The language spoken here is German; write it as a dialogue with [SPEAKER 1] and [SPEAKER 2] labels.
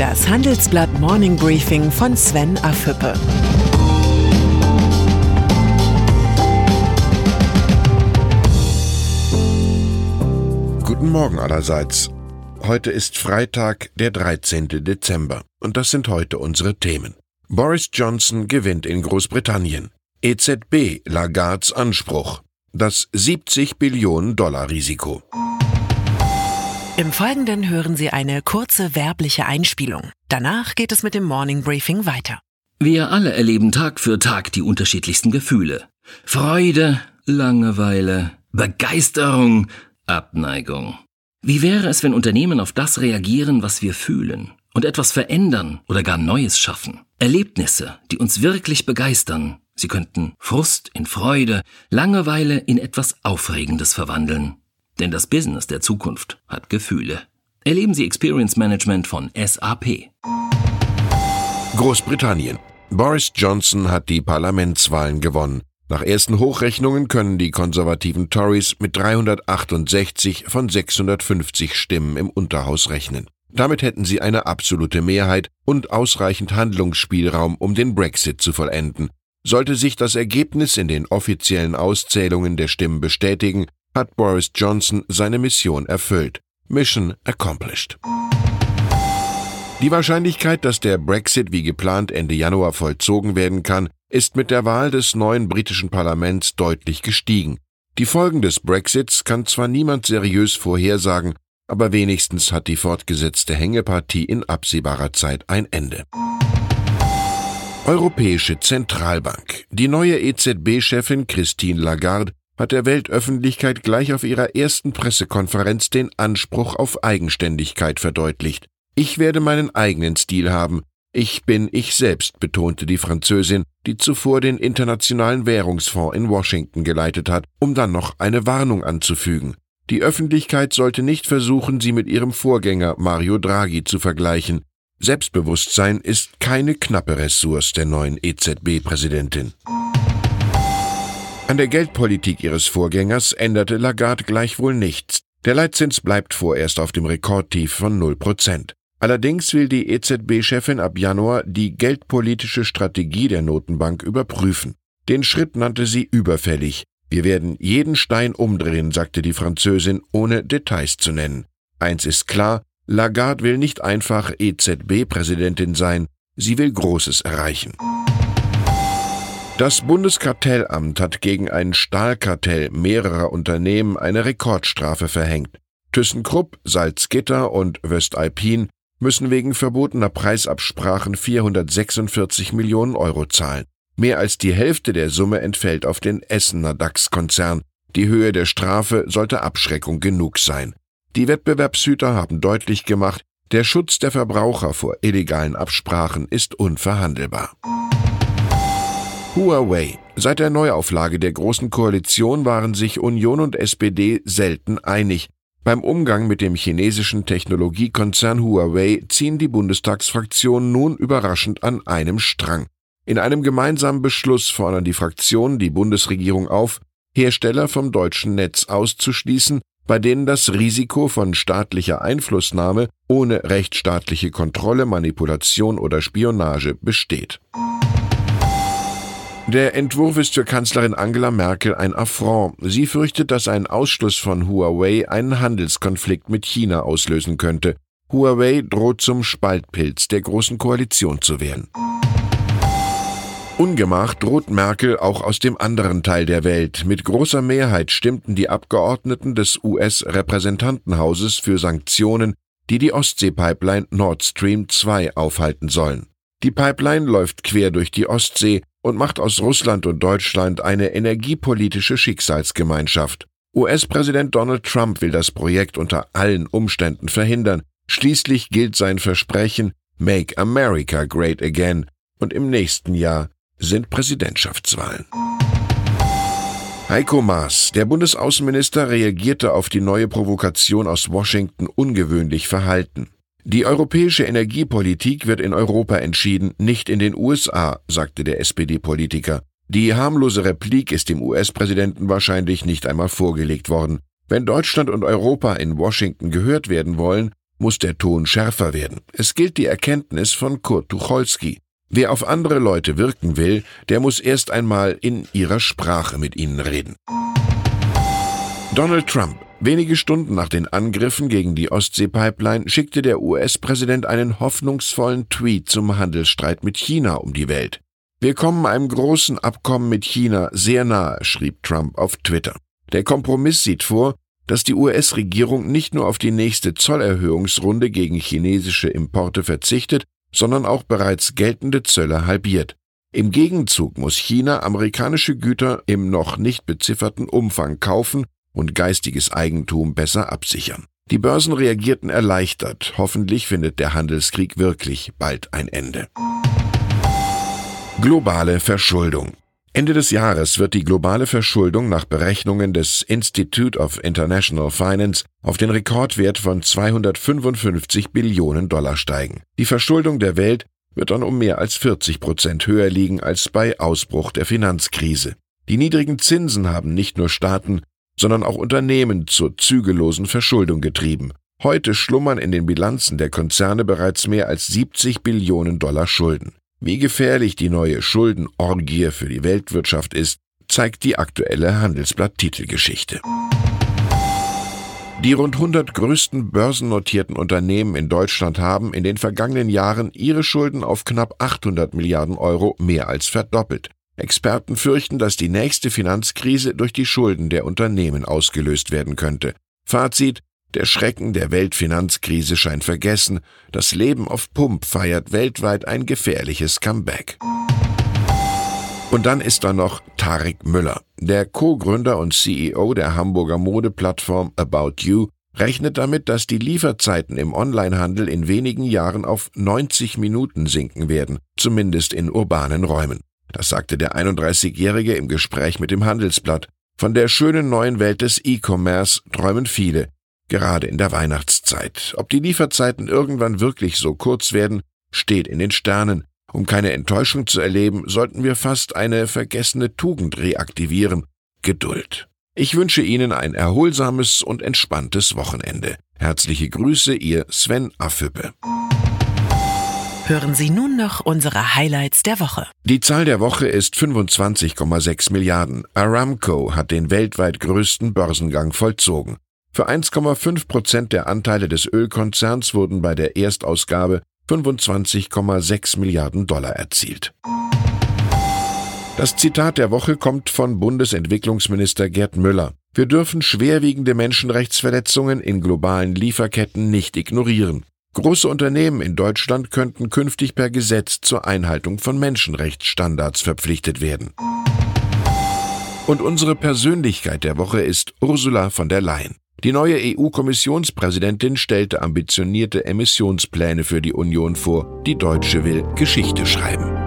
[SPEAKER 1] Das Handelsblatt Morning Briefing von Sven Afüppe.
[SPEAKER 2] Guten Morgen allerseits. Heute ist Freitag, der 13. Dezember, und das sind heute unsere Themen. Boris Johnson gewinnt in Großbritannien. EZB Lagards Anspruch. Das 70 Billionen Dollar Risiko.
[SPEAKER 1] Im Folgenden hören Sie eine kurze werbliche Einspielung. Danach geht es mit dem Morning Briefing weiter.
[SPEAKER 3] Wir alle erleben Tag für Tag die unterschiedlichsten Gefühle. Freude, Langeweile, Begeisterung, Abneigung. Wie wäre es, wenn Unternehmen auf das reagieren, was wir fühlen und etwas verändern oder gar Neues schaffen? Erlebnisse, die uns wirklich begeistern. Sie könnten Frust in Freude, Langeweile in etwas Aufregendes verwandeln. Denn das Business der Zukunft hat Gefühle. Erleben Sie Experience Management von SAP.
[SPEAKER 2] Großbritannien. Boris Johnson hat die Parlamentswahlen gewonnen. Nach ersten Hochrechnungen können die konservativen Tories mit 368 von 650 Stimmen im Unterhaus rechnen. Damit hätten sie eine absolute Mehrheit und ausreichend Handlungsspielraum, um den Brexit zu vollenden. Sollte sich das Ergebnis in den offiziellen Auszählungen der Stimmen bestätigen, hat Boris Johnson seine Mission erfüllt. Mission accomplished. Die Wahrscheinlichkeit, dass der Brexit wie geplant Ende Januar vollzogen werden kann, ist mit der Wahl des neuen britischen Parlaments deutlich gestiegen. Die Folgen des Brexits kann zwar niemand seriös vorhersagen, aber wenigstens hat die fortgesetzte Hängepartie in absehbarer Zeit ein Ende. Europäische Zentralbank. Die neue EZB-Chefin Christine Lagarde hat der Weltöffentlichkeit gleich auf ihrer ersten Pressekonferenz den Anspruch auf Eigenständigkeit verdeutlicht. Ich werde meinen eigenen Stil haben. Ich bin ich selbst, betonte die Französin, die zuvor den Internationalen Währungsfonds in Washington geleitet hat, um dann noch eine Warnung anzufügen. Die Öffentlichkeit sollte nicht versuchen, sie mit ihrem Vorgänger Mario Draghi zu vergleichen. Selbstbewusstsein ist keine knappe Ressource der neuen EZB-Präsidentin. An der Geldpolitik ihres Vorgängers änderte Lagarde gleichwohl nichts. Der Leitzins bleibt vorerst auf dem Rekordtief von 0 Prozent. Allerdings will die EZB-Chefin ab Januar die geldpolitische Strategie der Notenbank überprüfen. Den Schritt nannte sie überfällig. Wir werden jeden Stein umdrehen, sagte die Französin, ohne Details zu nennen. Eins ist klar, Lagarde will nicht einfach EZB-Präsidentin sein, sie will Großes erreichen. Das Bundeskartellamt hat gegen ein Stahlkartell mehrerer Unternehmen eine Rekordstrafe verhängt. ThyssenKrupp, Salzgitter und Wöstalpin müssen wegen verbotener Preisabsprachen 446 Millionen Euro zahlen. Mehr als die Hälfte der Summe entfällt auf den Essener DAX-Konzern. Die Höhe der Strafe sollte Abschreckung genug sein. Die Wettbewerbshüter haben deutlich gemacht, der Schutz der Verbraucher vor illegalen Absprachen ist unverhandelbar. Huawei. Seit der Neuauflage der Großen Koalition waren sich Union und SPD selten einig. Beim Umgang mit dem chinesischen Technologiekonzern Huawei ziehen die Bundestagsfraktionen nun überraschend an einem Strang. In einem gemeinsamen Beschluss fordern die Fraktionen die Bundesregierung auf, Hersteller vom deutschen Netz auszuschließen, bei denen das Risiko von staatlicher Einflussnahme ohne rechtsstaatliche Kontrolle, Manipulation oder Spionage besteht. Der Entwurf ist für Kanzlerin Angela Merkel ein Affront. Sie fürchtet, dass ein Ausschluss von Huawei einen Handelskonflikt mit China auslösen könnte. Huawei droht zum Spaltpilz der Großen Koalition zu werden. Ungemach droht Merkel auch aus dem anderen Teil der Welt. Mit großer Mehrheit stimmten die Abgeordneten des US-Repräsentantenhauses für Sanktionen, die die Ostsee-Pipeline Nord Stream 2 aufhalten sollen. Die Pipeline läuft quer durch die Ostsee und macht aus Russland und Deutschland eine energiepolitische Schicksalsgemeinschaft. US-Präsident Donald Trump will das Projekt unter allen Umständen verhindern. Schließlich gilt sein Versprechen Make America Great Again und im nächsten Jahr sind Präsidentschaftswahlen. Heiko Maas, der Bundesaußenminister, reagierte auf die neue Provokation aus Washington ungewöhnlich verhalten. Die europäische Energiepolitik wird in Europa entschieden, nicht in den USA, sagte der SPD-Politiker. Die harmlose Replik ist dem US-Präsidenten wahrscheinlich nicht einmal vorgelegt worden. Wenn Deutschland und Europa in Washington gehört werden wollen, muss der Ton schärfer werden. Es gilt die Erkenntnis von Kurt Tucholsky. Wer auf andere Leute wirken will, der muss erst einmal in ihrer Sprache mit ihnen reden. Donald Trump. Wenige Stunden nach den Angriffen gegen die Ostsee-Pipeline schickte der US-Präsident einen hoffnungsvollen Tweet zum Handelsstreit mit China um die Welt. Wir kommen einem großen Abkommen mit China sehr nahe, schrieb Trump auf Twitter. Der Kompromiss sieht vor, dass die US-Regierung nicht nur auf die nächste Zollerhöhungsrunde gegen chinesische Importe verzichtet, sondern auch bereits geltende Zölle halbiert. Im Gegenzug muss China amerikanische Güter im noch nicht bezifferten Umfang kaufen und geistiges Eigentum besser absichern. Die Börsen reagierten erleichtert. Hoffentlich findet der Handelskrieg wirklich bald ein Ende. Globale Verschuldung. Ende des Jahres wird die globale Verschuldung nach Berechnungen des Institute of International Finance auf den Rekordwert von 255 Billionen Dollar steigen. Die Verschuldung der Welt wird dann um mehr als 40 Prozent höher liegen als bei Ausbruch der Finanzkrise. Die niedrigen Zinsen haben nicht nur Staaten, sondern auch Unternehmen zur zügellosen Verschuldung getrieben. Heute schlummern in den Bilanzen der Konzerne bereits mehr als 70 Billionen Dollar Schulden. Wie gefährlich die neue Schuldenorgie für die Weltwirtschaft ist, zeigt die aktuelle Handelsblatt-Titelgeschichte. Die rund 100 größten börsennotierten Unternehmen in Deutschland haben in den vergangenen Jahren ihre Schulden auf knapp 800 Milliarden Euro mehr als verdoppelt. Experten fürchten, dass die nächste Finanzkrise durch die Schulden der Unternehmen ausgelöst werden könnte. Fazit der Schrecken der Weltfinanzkrise scheint vergessen. Das Leben auf Pump feiert weltweit ein gefährliches Comeback. Und dann ist da noch Tarek Müller. Der Co-Gründer und CEO der Hamburger Modeplattform About You rechnet damit, dass die Lieferzeiten im Onlinehandel in wenigen Jahren auf 90 Minuten sinken werden, zumindest in urbanen Räumen. Das sagte der 31-Jährige im Gespräch mit dem Handelsblatt. Von der schönen neuen Welt des E-Commerce träumen viele, gerade in der Weihnachtszeit. Ob die Lieferzeiten irgendwann wirklich so kurz werden, steht in den Sternen. Um keine Enttäuschung zu erleben, sollten wir fast eine vergessene Tugend reaktivieren Geduld. Ich wünsche Ihnen ein erholsames und entspanntes Wochenende. Herzliche Grüße, Ihr Sven Affüppe.
[SPEAKER 1] Hören Sie nun noch unsere Highlights der Woche.
[SPEAKER 2] Die Zahl der Woche ist 25,6 Milliarden. Aramco hat den weltweit größten Börsengang vollzogen. Für 1,5 Prozent der Anteile des Ölkonzerns wurden bei der Erstausgabe 25,6 Milliarden Dollar erzielt. Das Zitat der Woche kommt von Bundesentwicklungsminister Gerd Müller. Wir dürfen schwerwiegende Menschenrechtsverletzungen in globalen Lieferketten nicht ignorieren. Große Unternehmen in Deutschland könnten künftig per Gesetz zur Einhaltung von Menschenrechtsstandards verpflichtet werden. Und unsere Persönlichkeit der Woche ist Ursula von der Leyen. Die neue EU-Kommissionspräsidentin stellte ambitionierte Emissionspläne für die Union vor. Die Deutsche will Geschichte schreiben.